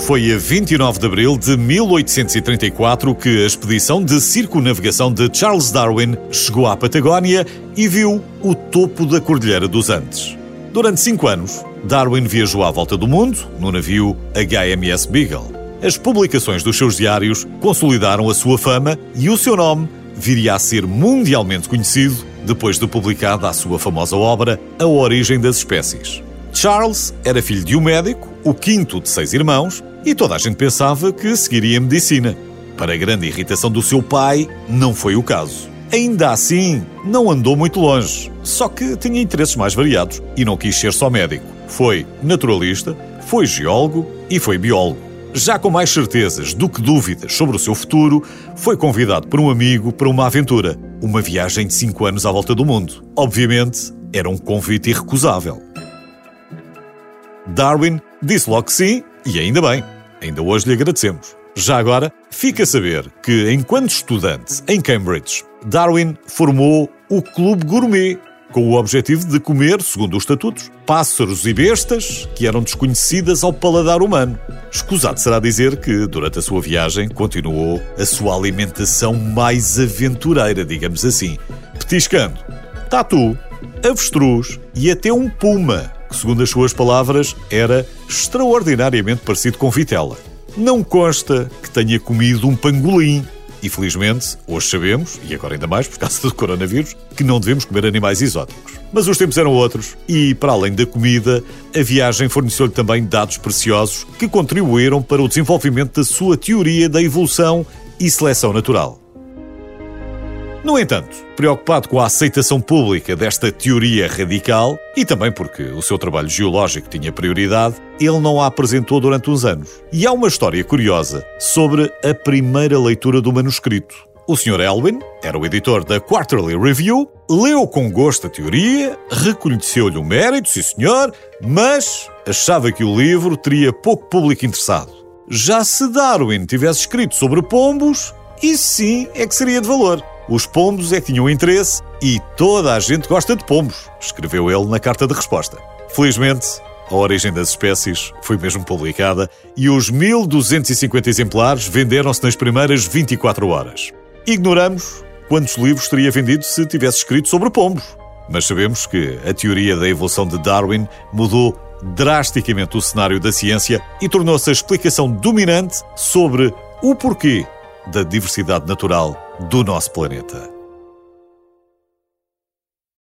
Foi a 29 de abril de 1834 que a expedição de circunavegação de Charles Darwin chegou à Patagónia e viu o topo da Cordilheira dos Andes. Durante cinco anos, Darwin viajou à volta do mundo no navio HMS Beagle. As publicações dos seus diários consolidaram a sua fama e o seu nome viria a ser mundialmente conhecido depois de publicada a sua famosa obra A Origem das Espécies. Charles era filho de um médico, o quinto de seis irmãos, e toda a gente pensava que seguiria medicina. Para grande irritação do seu pai, não foi o caso. Ainda assim, não andou muito longe, só que tinha interesses mais variados e não quis ser só médico. Foi naturalista, foi geólogo e foi biólogo. Já com mais certezas do que dúvidas sobre o seu futuro, foi convidado por um amigo para uma aventura, uma viagem de cinco anos à volta do mundo. Obviamente, era um convite irrecusável. Darwin disse logo que sim e ainda bem, ainda hoje lhe agradecemos. Já agora, fica a saber que, enquanto estudante em Cambridge, Darwin formou o Clube Gourmet, com o objetivo de comer, segundo os estatutos, pássaros e bestas que eram desconhecidas ao paladar humano. Escusado será dizer que, durante a sua viagem, continuou a sua alimentação mais aventureira, digamos assim, petiscando tatu, avestruz e até um puma que, segundo as suas palavras, era extraordinariamente parecido com vitela. Não consta que tenha comido um pangolim. E felizmente, hoje sabemos, e agora ainda mais por causa do coronavírus, que não devemos comer animais exóticos. Mas os tempos eram outros, e para além da comida, a viagem forneceu-lhe também dados preciosos que contribuíram para o desenvolvimento da sua teoria da evolução e seleção natural. No entanto, preocupado com a aceitação pública desta teoria radical e também porque o seu trabalho geológico tinha prioridade, ele não a apresentou durante uns anos. E há uma história curiosa sobre a primeira leitura do manuscrito. O Sr. Elwin era o editor da Quarterly Review, leu com gosto a teoria, reconheceu-lhe o mérito, sim senhor, mas achava que o livro teria pouco público interessado. Já se Darwin tivesse escrito sobre pombos, isso sim é que seria de valor. Os pombos é que tinham interesse e toda a gente gosta de pombos, escreveu ele na carta de resposta. Felizmente, a origem das espécies foi mesmo publicada e os 1250 exemplares venderam-se nas primeiras 24 horas. Ignoramos quantos livros teria vendido se tivesse escrito sobre pombos. Mas sabemos que a teoria da evolução de Darwin mudou drasticamente o cenário da ciência e tornou-se a explicação dominante sobre o porquê da diversidade natural do nosso planeta.